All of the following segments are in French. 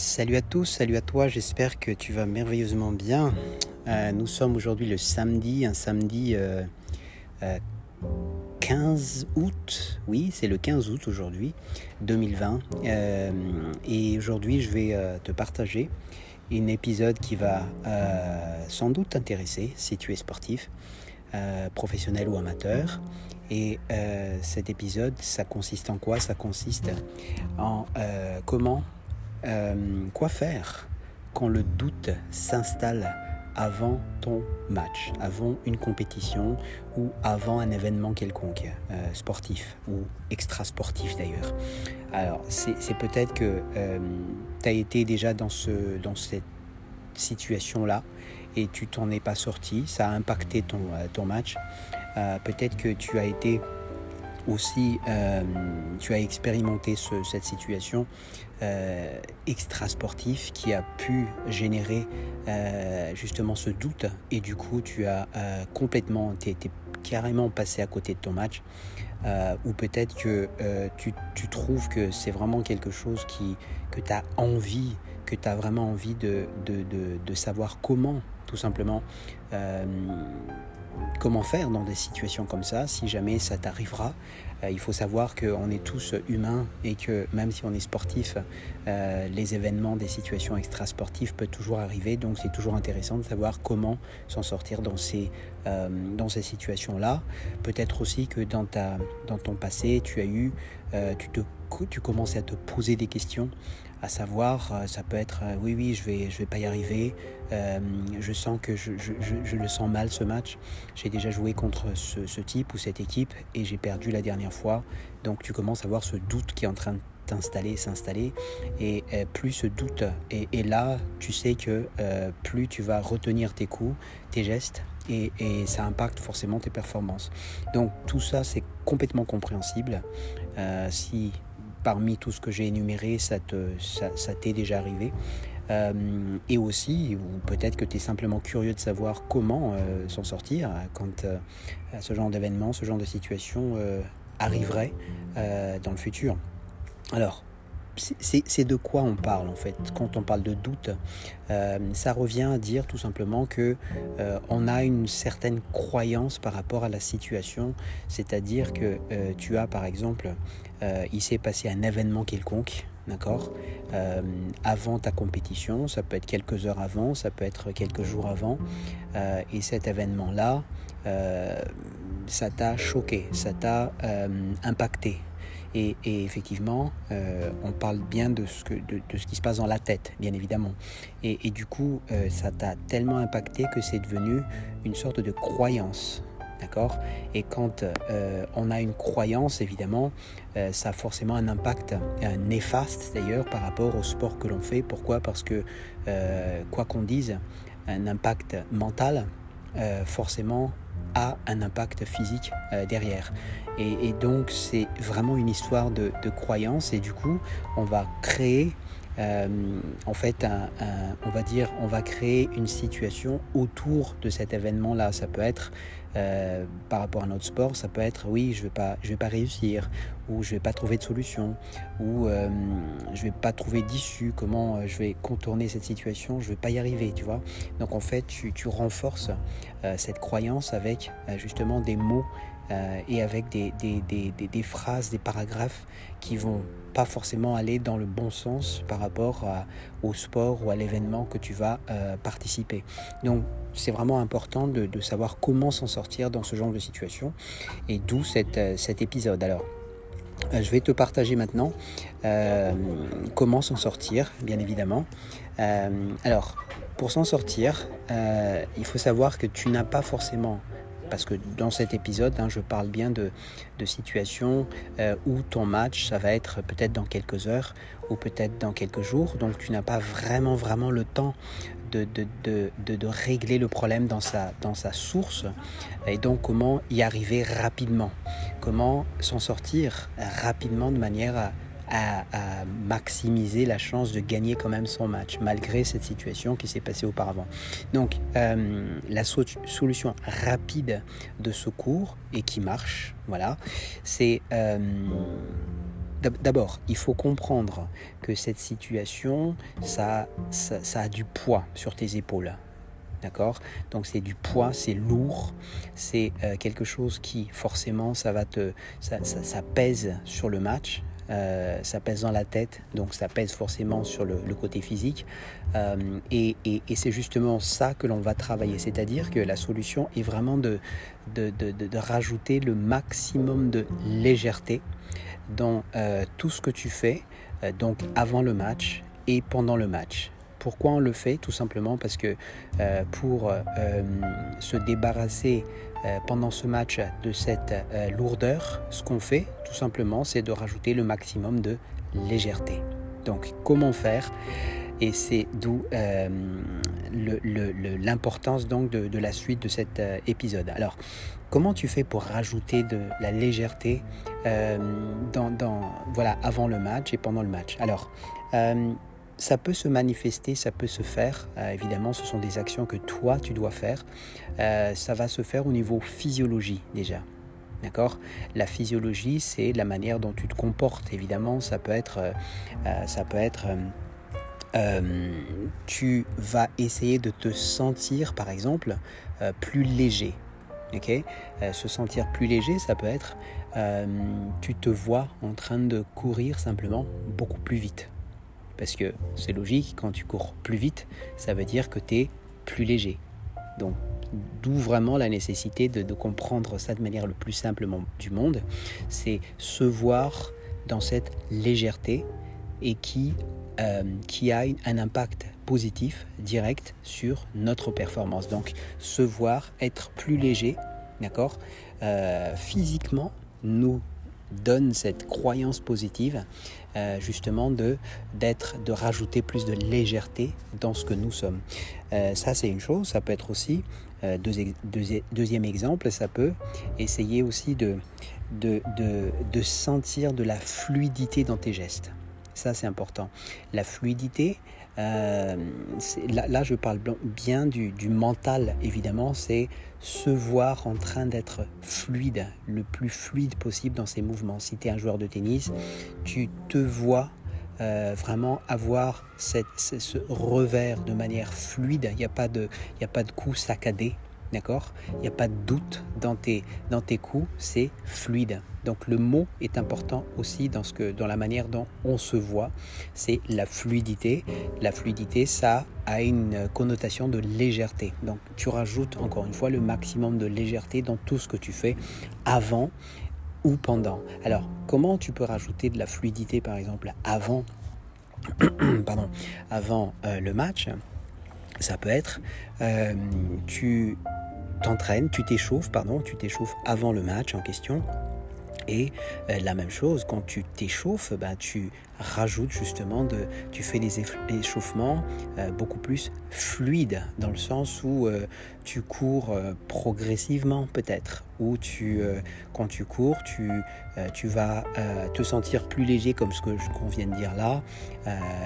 Salut à tous, salut à toi, j'espère que tu vas merveilleusement bien. Euh, nous sommes aujourd'hui le samedi, un samedi 15 euh, euh, août, oui c'est le 15 août aujourd'hui, 2020. et aujourd'hui je vais te partager un épisode qui va sans doute t'intéresser si tu es sportif, professionnel ou amateur. Et cet épisode, ça consiste en quoi? Ça consiste en comment euh, quoi faire quand le doute s'installe avant ton match, avant une compétition ou avant un événement quelconque, euh, sportif ou extra-sportif d'ailleurs? Alors, c'est peut-être que euh, tu as été déjà dans, ce, dans cette situation-là et tu t'en es pas sorti, ça a impacté ton, ton match. peut-être que tu as été aussi, euh, tu as expérimenté cette situation euh, extra sportive qui a pu générer euh, justement ce doute et du coup tu as complètement, été carrément passé à côté de ton match ou peut-être que tu, trouves que c'est vraiment quelque chose qui, que tu as envie, que tu as vraiment envie de, de, de, savoir comment tout simplement comment faire dans des situations comme ça si jamais ça t'arrivera. Euh, il faut savoir qu'on est tous humains et que même si on est sportif, euh, les événements, des situations extra-sportives peuvent toujours arriver. Donc c'est toujours intéressant de savoir comment s'en sortir dans ces, euh, ces situations-là. Peut-être aussi que dans, ta, dans ton passé, tu as eu, tu, te, tu commences à te poser des questions à savoir, euh, ça peut être euh, oui, oui, je vais, je vais pas y arriver, euh, je sens que je, je, le sens mal ce match, j'ai déjà joué contre ce, type ou cette équipe et j'ai perdu la dernière fois, donc tu commences à avoir ce doute qui est en train de t'installer, s'installer, et plus ce doute est, là, tu sais que plus tu vas retenir tes coups, tes gestes, et, et, ça impacte forcément tes performances. Donc tout ça, c'est complètement compréhensible. si parmi tout ce que j'ai énuméré, ça t'est déjà arrivé. Euh, et aussi, ou peut-être que tu es simplement curieux de savoir comment euh, s'en sortir quand euh, ce genre d'événement, ce genre de situation arriverait dans le futur. Alors, c'est de quoi on parle en fait. Quand on parle de doute ça revient à dire tout simplement que on a une certaine croyance par rapport à la situation. C'est-à-dire que tu as par exemple euh, il s'est passé un événement quelconque, d'accord euh, Avant ta compétition, ça peut être quelques heures avant, ça peut être quelques jours avant, euh, et cet événement-là, ça t'a choqué, ça t'a impacté. Et, effectivement, on parle bien de ce, qui se passe dans la tête, bien évidemment. Et, du coup, ça t'a tellement impacté que c'est devenu une sorte de croyance D'accord? Et quand euh, on a une croyance, évidemment, euh, ça a forcément un impact néfaste d'ailleurs par rapport au sport que l'on fait. Pourquoi? Parce que, euh, quoi qu'on dise, un impact mental, forcément, a un impact physique derrière. Et, donc, c'est vraiment une histoire de, de, croyance. Et du coup, on va créer en fait, on va dire, on va créer une situation autour de cet événement-là. Ça peut être euh, par rapport à notre sport, ça peut être oui, je vais pas, je vais pas réussir, ou je vais pas trouver de solution, ou euh, je vais pas trouver d'issue. Comment euh, je vais contourner cette situation Je vais pas y arriver, tu vois. Donc en fait, tu renforces cette croyance avec justement des mots et avec des, phrases, des paragraphes qui vont pas forcément aller dans le bon sens par rapport au sport ou à l'événement que tu vas participer. Donc c'est vraiment important de, savoir comment s'en sortir dans ce genre de situation et d'où euh, cet épisode. Alors, euh, je vais te partager maintenant euh, comment s'en sortir, bien évidemment. alors, pour s'en sortir, il faut savoir que tu n'as pas forcément parce que dans cet épisode, hein, je parle bien de, de situations où ton match, ça va être peut-être dans quelques heures ou peut-être dans quelques jours. Donc tu n'as pas vraiment, vraiment le temps de, de, de, de, régler le problème dans sa, dans sa source et donc comment y arriver rapidement, comment s'en sortir rapidement de manière à, à, maximiser la chance de gagner quand même son match malgré cette situation qui s'est passée auparavant. Donc euh, la solution rapide de secours et qui marche, voilà, c'est euh, d'abord, il faut comprendre que cette situation, ça, a du poids sur tes épaules. D'accord? Donc c'est du poids, c'est lourd, c'est euh, quelque chose qui forcément ça va te ça, pèse sur le match, euh, ça pèse dans la tête, donc ça pèse forcément sur le, côté physique. Euh, et, c'est justement ça que l'on va travailler, c'est-à-dire que la solution est vraiment de, rajouter le maximum de légèreté dans euh, tout ce que tu fais, donc avant le match et pendant le match. Pourquoi on le fait Tout simplement parce que euh, pour se débarrasser pendant ce match de cette lourdeur, ce qu'on fait tout simplement, c'est de rajouter le maximum de légèreté. Donc comment faire? Et c'est d'où l'importance donc de, la suite de cet épisode. Alors, comment tu fais pour rajouter de la légèreté euh, dans, voilà, avant le match et pendant le match? Alors, euh, ça peut se manifester, ça peut se faire. Euh, évidemment, ce sont des actions que toi, tu dois faire. ça va se faire au niveau physiologie déjà. D'accord? La physiologie, c'est la manière dont tu te comportes. Évidemment, ça peut être, ça peut être tu vas essayer de te sentir, par exemple, plus léger. Euh, se sentir plus léger, ça peut être euh, tu te vois en train de courir simplement beaucoup plus vite. Parce que c'est logique, quand tu cours plus vite, ça veut dire que tu es plus léger. Donc, d'où vraiment la nécessité de, comprendre ça de manière le plus simplement du monde. C'est se voir dans cette légèreté et qui, euh, qui a un impact positif, direct sur notre performance. Donc se voir, être plus léger, d'accord euh, Physiquement, nous donne cette croyance positive euh, justement de d'être de rajouter plus de légèreté dans ce que nous sommes. Euh, ça c'est une chose ça peut être aussi deuxième exemple ça peut essayer aussi de, de de sentir de la fluidité dans tes gestes. Ça c'est important. La fluidité euh, là, je parle bien du, mental, évidemment, c'est se voir en train d'être fluide, le plus fluide possible dans ses mouvements. Si tu es un joueur de tennis, tu te vois euh, vraiment avoir ce revers de manière fluide. Il n'y a, pas de, a pas de coup saccadé. D'accord? Il n'y a pas de doute dans tes, dans tes coups, c'est fluide. Donc le mot est important aussi dans, ce que, dans la manière dont on se voit, c'est la fluidité. La fluidité, ça a une connotation de légèreté. Donc tu rajoutes encore une fois le maximum de légèreté dans tout ce que tu fais avant ou pendant. Alors comment tu peux rajouter de la fluidité par exemple avant, pardon, avant euh, le match? Ça peut être, euh, tu t'entraînes, tu t'échauffes, pardon, tu t'échauffes avant le match en question. Et euh, la même chose, quand tu t'échauffes, ben, tu rajoutes justement, de, tu fais des échauffements euh, beaucoup plus fluides, dans le sens où euh, tu cours progressivement peut-être, ou tu, quand tu cours, tu, tu vas te sentir plus léger, comme ce que qu'on vient de dire là,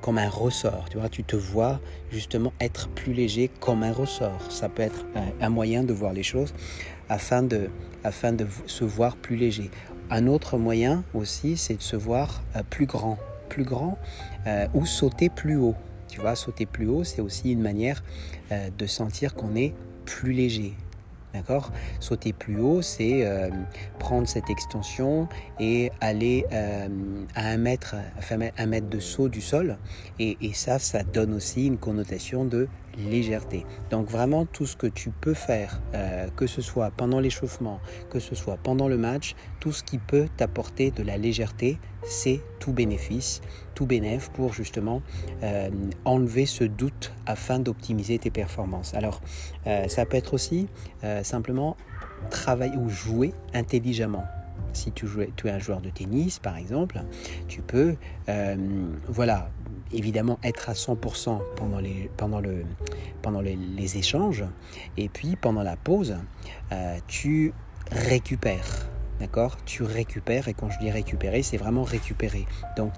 comme un ressort. Tu vois, tu te vois justement être plus léger comme un ressort. Ça peut être un moyen de voir les choses afin de, afin de se voir plus léger. Un autre moyen aussi, c'est de se voir euh, plus grand, plus grand euh, ou sauter plus haut. Tu vois, sauter plus haut, c'est aussi une manière euh, de sentir qu'on est plus léger. D'accord? Sauter plus haut, c'est prendre cette extension et aller à un mètre, un mètre de saut du sol. Et, et ça, ça donne aussi une connotation de légèreté. Donc vraiment tout ce que tu peux faire, euh, que ce soit pendant l'échauffement, que ce soit pendant le match, tout ce qui peut t'apporter de la légèreté, c'est tout bénéfice, tout bénéf pour justement euh, enlever ce doute afin d'optimiser tes performances. Alors euh, ça peut être aussi simplement travailler ou jouer intelligemment si tu, joues, tu es un joueur de tennis par exemple, tu peux voilà, évidemment être à 100% pendant les, pendant le, pendant les, échanges. Et puis pendant la pause, euh, tu récupères. D'accord? Tu récupères, et quand je dis récupérer, c'est vraiment récupérer. Donc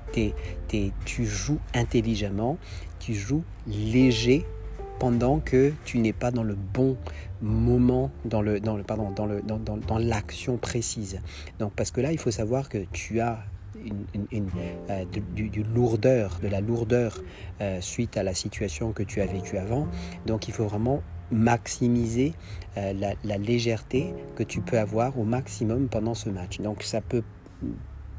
tu joues intelligemment, tu joues léger pendant que tu n'es pas dans le bon moment, dans le, dans le, pardon, dans le, dans, dans, dans l'action précise. Donc parce que là, il faut savoir que tu as du, lourdeur, de la lourdeur suite à la situation que tu as vécue avant. Donc il faut vraiment maximiser la, la, légèreté que tu peux avoir au maximum pendant ce match. Donc ça peut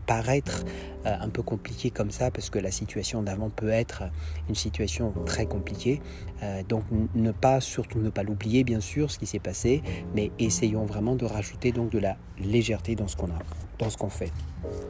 paraître euh, un peu compliqué comme ça parce que la situation d'avant peut être une situation très compliquée. Euh, donc ne pas, surtout ne pas l'oublier bien sûr ce qui s'est passé, mais essayons vraiment de rajouter donc de la légèreté dans ce qu'on a, dans ce qu'on fait.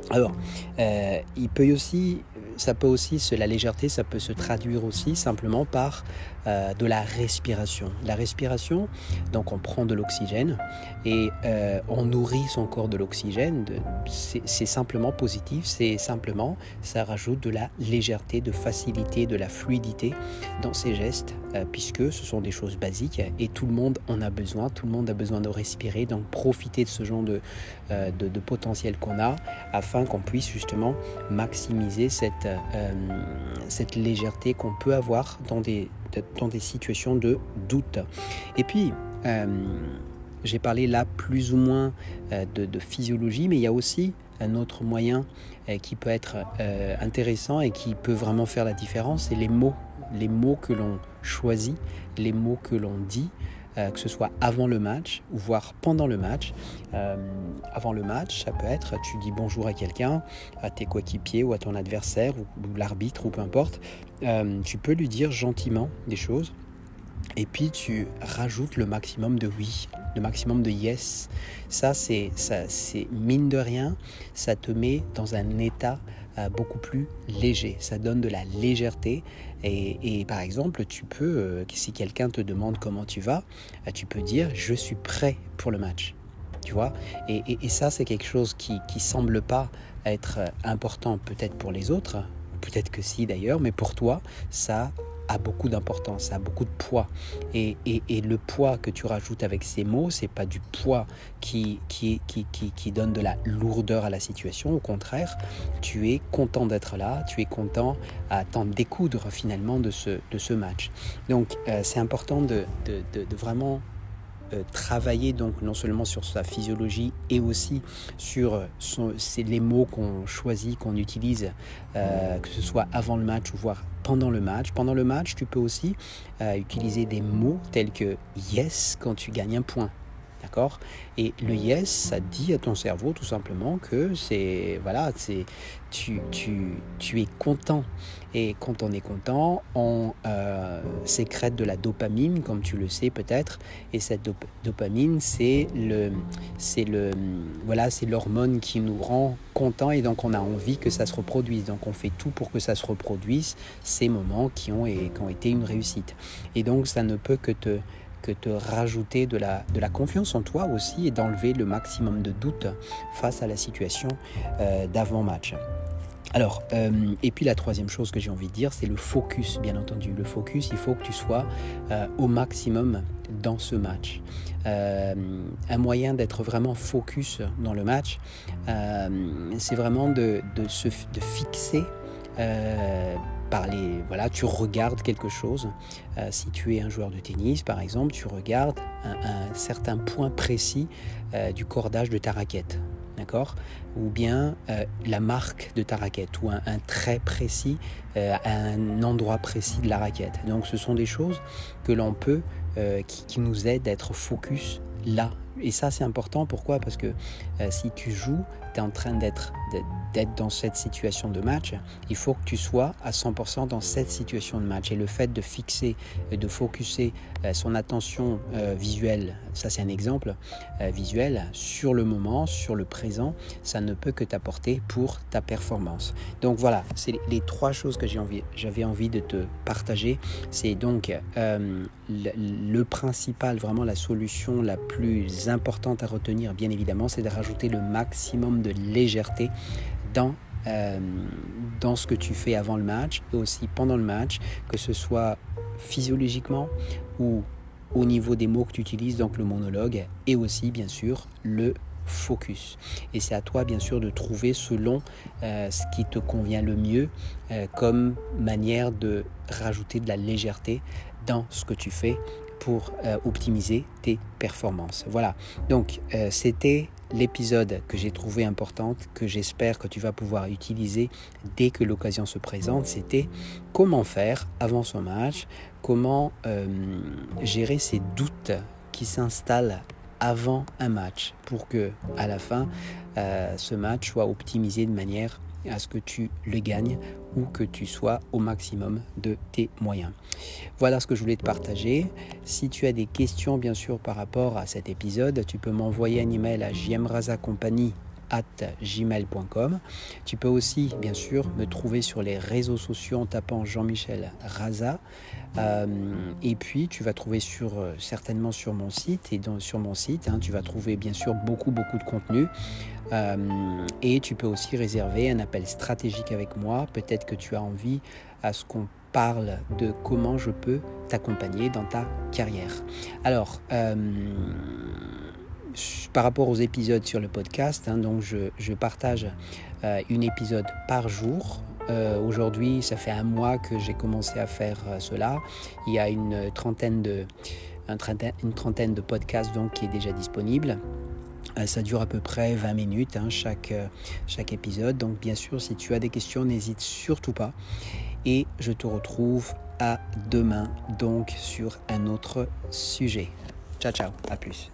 Alors, euh, il peut aussi, ça peut aussi, la légèreté, ça peut se traduire aussi simplement par euh, de la respiration. La respiration, donc on prend de l'oxygène et euh, on nourrit son corps de l'oxygène. C'est simplement positif, c'est simplement, ça rajoute de la légèreté, de facilité, de la fluidité dans ses gestes, puisque ce sont des choses basiques et tout le monde en a besoin, tout le monde a besoin de respirer, donc profiter de ce genre de, potentiel qu'on a afin qu'on puisse justement maximiser cette, euh, cette légèreté qu'on peut avoir dans des, dans des situations de doute. Et puis, euh, j'ai parlé là plus ou moins euh, de, physiologie, mais il y a aussi un autre moyen qui peut être intéressant et qui peut vraiment faire la différence, c'est les mots. Les mots que l'on choisit, les mots que l'on dit. Euh, que ce soit avant le match ou voire pendant le match. Euh, avant le match, ça peut être tu dis bonjour à quelqu'un, à tes coéquipiers ou à ton adversaire ou, l'arbitre ou peu importe. Euh, tu peux lui dire gentiment des choses et puis tu rajoutes le maximum de oui, le maximum de yes. Ça, c'est, ça, c'est mine de rien, ça te met dans un état beaucoup plus léger. Ça donne de la légèreté. Et, par exemple, tu peux, euh, si quelqu'un te demande comment tu vas, euh, tu peux dire je suis prêt pour le match. Tu vois? Et, et, ça, c'est quelque chose qui ne semble pas être important peut-être pour les autres, peut-être que si d'ailleurs, mais pour toi, ça a beaucoup d'importance, a beaucoup de poids. Et, et, le poids que tu rajoutes avec ces mots, c'est pas du poids qui, qui, qui, qui, donne de la lourdeur à la situation. Au contraire, tu es content d'être là, tu es content à t'en découdre finalement de ce, de ce match. Donc euh, c'est important de, de, de, vraiment euh, travailler donc non seulement sur sa physiologie et aussi sur euh, les mots qu'on choisit, qu'on utilise, que ce soit avant le match ou voire pendant le match. Pendant le match, tu peux aussi euh, utiliser des mots tels que yes quand tu gagnes un point. D'accord? Et le yes, ça dit à ton cerveau tout simplement que c'est voilà, c'est tu, tu, tu, es content. Et quand on est content, on euh, sécrète de la dopamine, comme tu le sais peut-être. Et cette dopamine, c'est le, c'est le, voilà, c'est l'hormone qui nous rend content et donc on a envie que ça se reproduise. Donc on fait tout pour que ça se reproduise ces moments qui ont, et, qui ont été une réussite. Et donc ça ne peut que te que te rajouter de la, de la confiance en toi aussi et d'enlever le maximum de doute face à la situation euh, d'avant-match. Alors, euh, et puis la troisième chose que j'ai envie de dire, c'est le focus, bien entendu. Le focus, il faut que tu sois euh, au maximum dans ce match. un moyen d'être vraiment focus dans le match, c'est vraiment de, de, se, de fixer voilà, tu regardes quelque chose. Euh, si tu es un joueur de tennis, par exemple, tu regardes un, certain point précis euh, du cordage de ta raquette, d'accord? Ou bien euh, la marque de ta raquette ou un, trait précis un endroit précis de la raquette. Donc, ce sont des choses que l'on peut, qui nous aident à être focus là. Et ça, c'est important. Pourquoi? Parce que si tu joues, tu es en train d'être dans cette situation de match, il faut que tu sois à 100% dans cette situation de match. Et le fait de fixer, de focuser euh, son attention euh, visuelle, ça c'est un exemple euh, visuel, sur le moment, sur le présent, ça ne peut que t'apporter pour ta performance. Donc voilà, c'est les trois choses que j'avais envie, envie de te partager. C'est donc le, le principal, vraiment la solution la plus importante à retenir, bien évidemment, c'est de rajouter le maximum de légèreté dans, euh, dans ce que tu fais avant le match et aussi pendant le match, que ce soit physiologiquement ou au niveau des mots que tu utilises, donc le monologue, et aussi bien sûr le focus. Et c'est à toi bien sûr de trouver selon euh, ce qui te convient le mieux euh, comme manière de rajouter de la légèreté dans ce que tu fais pour optimiser tes performances. Voilà, donc c'était l'épisode que j'ai trouvé important, que j'espère que tu vas pouvoir utiliser dès que l'occasion se présente, c'était comment faire avant son match, comment euh, gérer ces doutes qui s'installent avant un match pour que à la fin euh, ce match soit optimisé de manière à ce que tu le gagnes ou que tu sois au maximum de tes moyens. Voilà ce que je voulais te partager. Si tu as des questions bien sûr par rapport à cet épisode, tu peux m'envoyer un email à jmrazacompagnie at gmail.com. Tu peux aussi, bien sûr, me trouver sur les réseaux sociaux en tapant Jean-Michel Raza. Euh, et puis, tu vas trouver sur, euh, certainement sur mon site. Et sur mon site, hein, tu vas trouver, bien sûr, beaucoup, beaucoup de contenu. Euh, et tu peux aussi réserver un appel stratégique avec moi. Peut-être que tu as envie à ce qu'on parle de comment je peux t'accompagner dans ta carrière. Alors, par rapport aux épisodes sur le podcast, hein, donc je, partage euh, un épisode par jour. Euh, aujourd'hui, ça fait un mois que j'ai commencé à faire euh, cela. Il y a une trentaine de, une trentaine de podcasts donc, qui est déjà disponible. Ça dure à peu près 20 minutes hein, chaque, chaque épisode. Donc bien sûr, si tu as des questions, n'hésite surtout pas. Et je te retrouve à demain donc sur un autre sujet. Ciao ciao, à plus.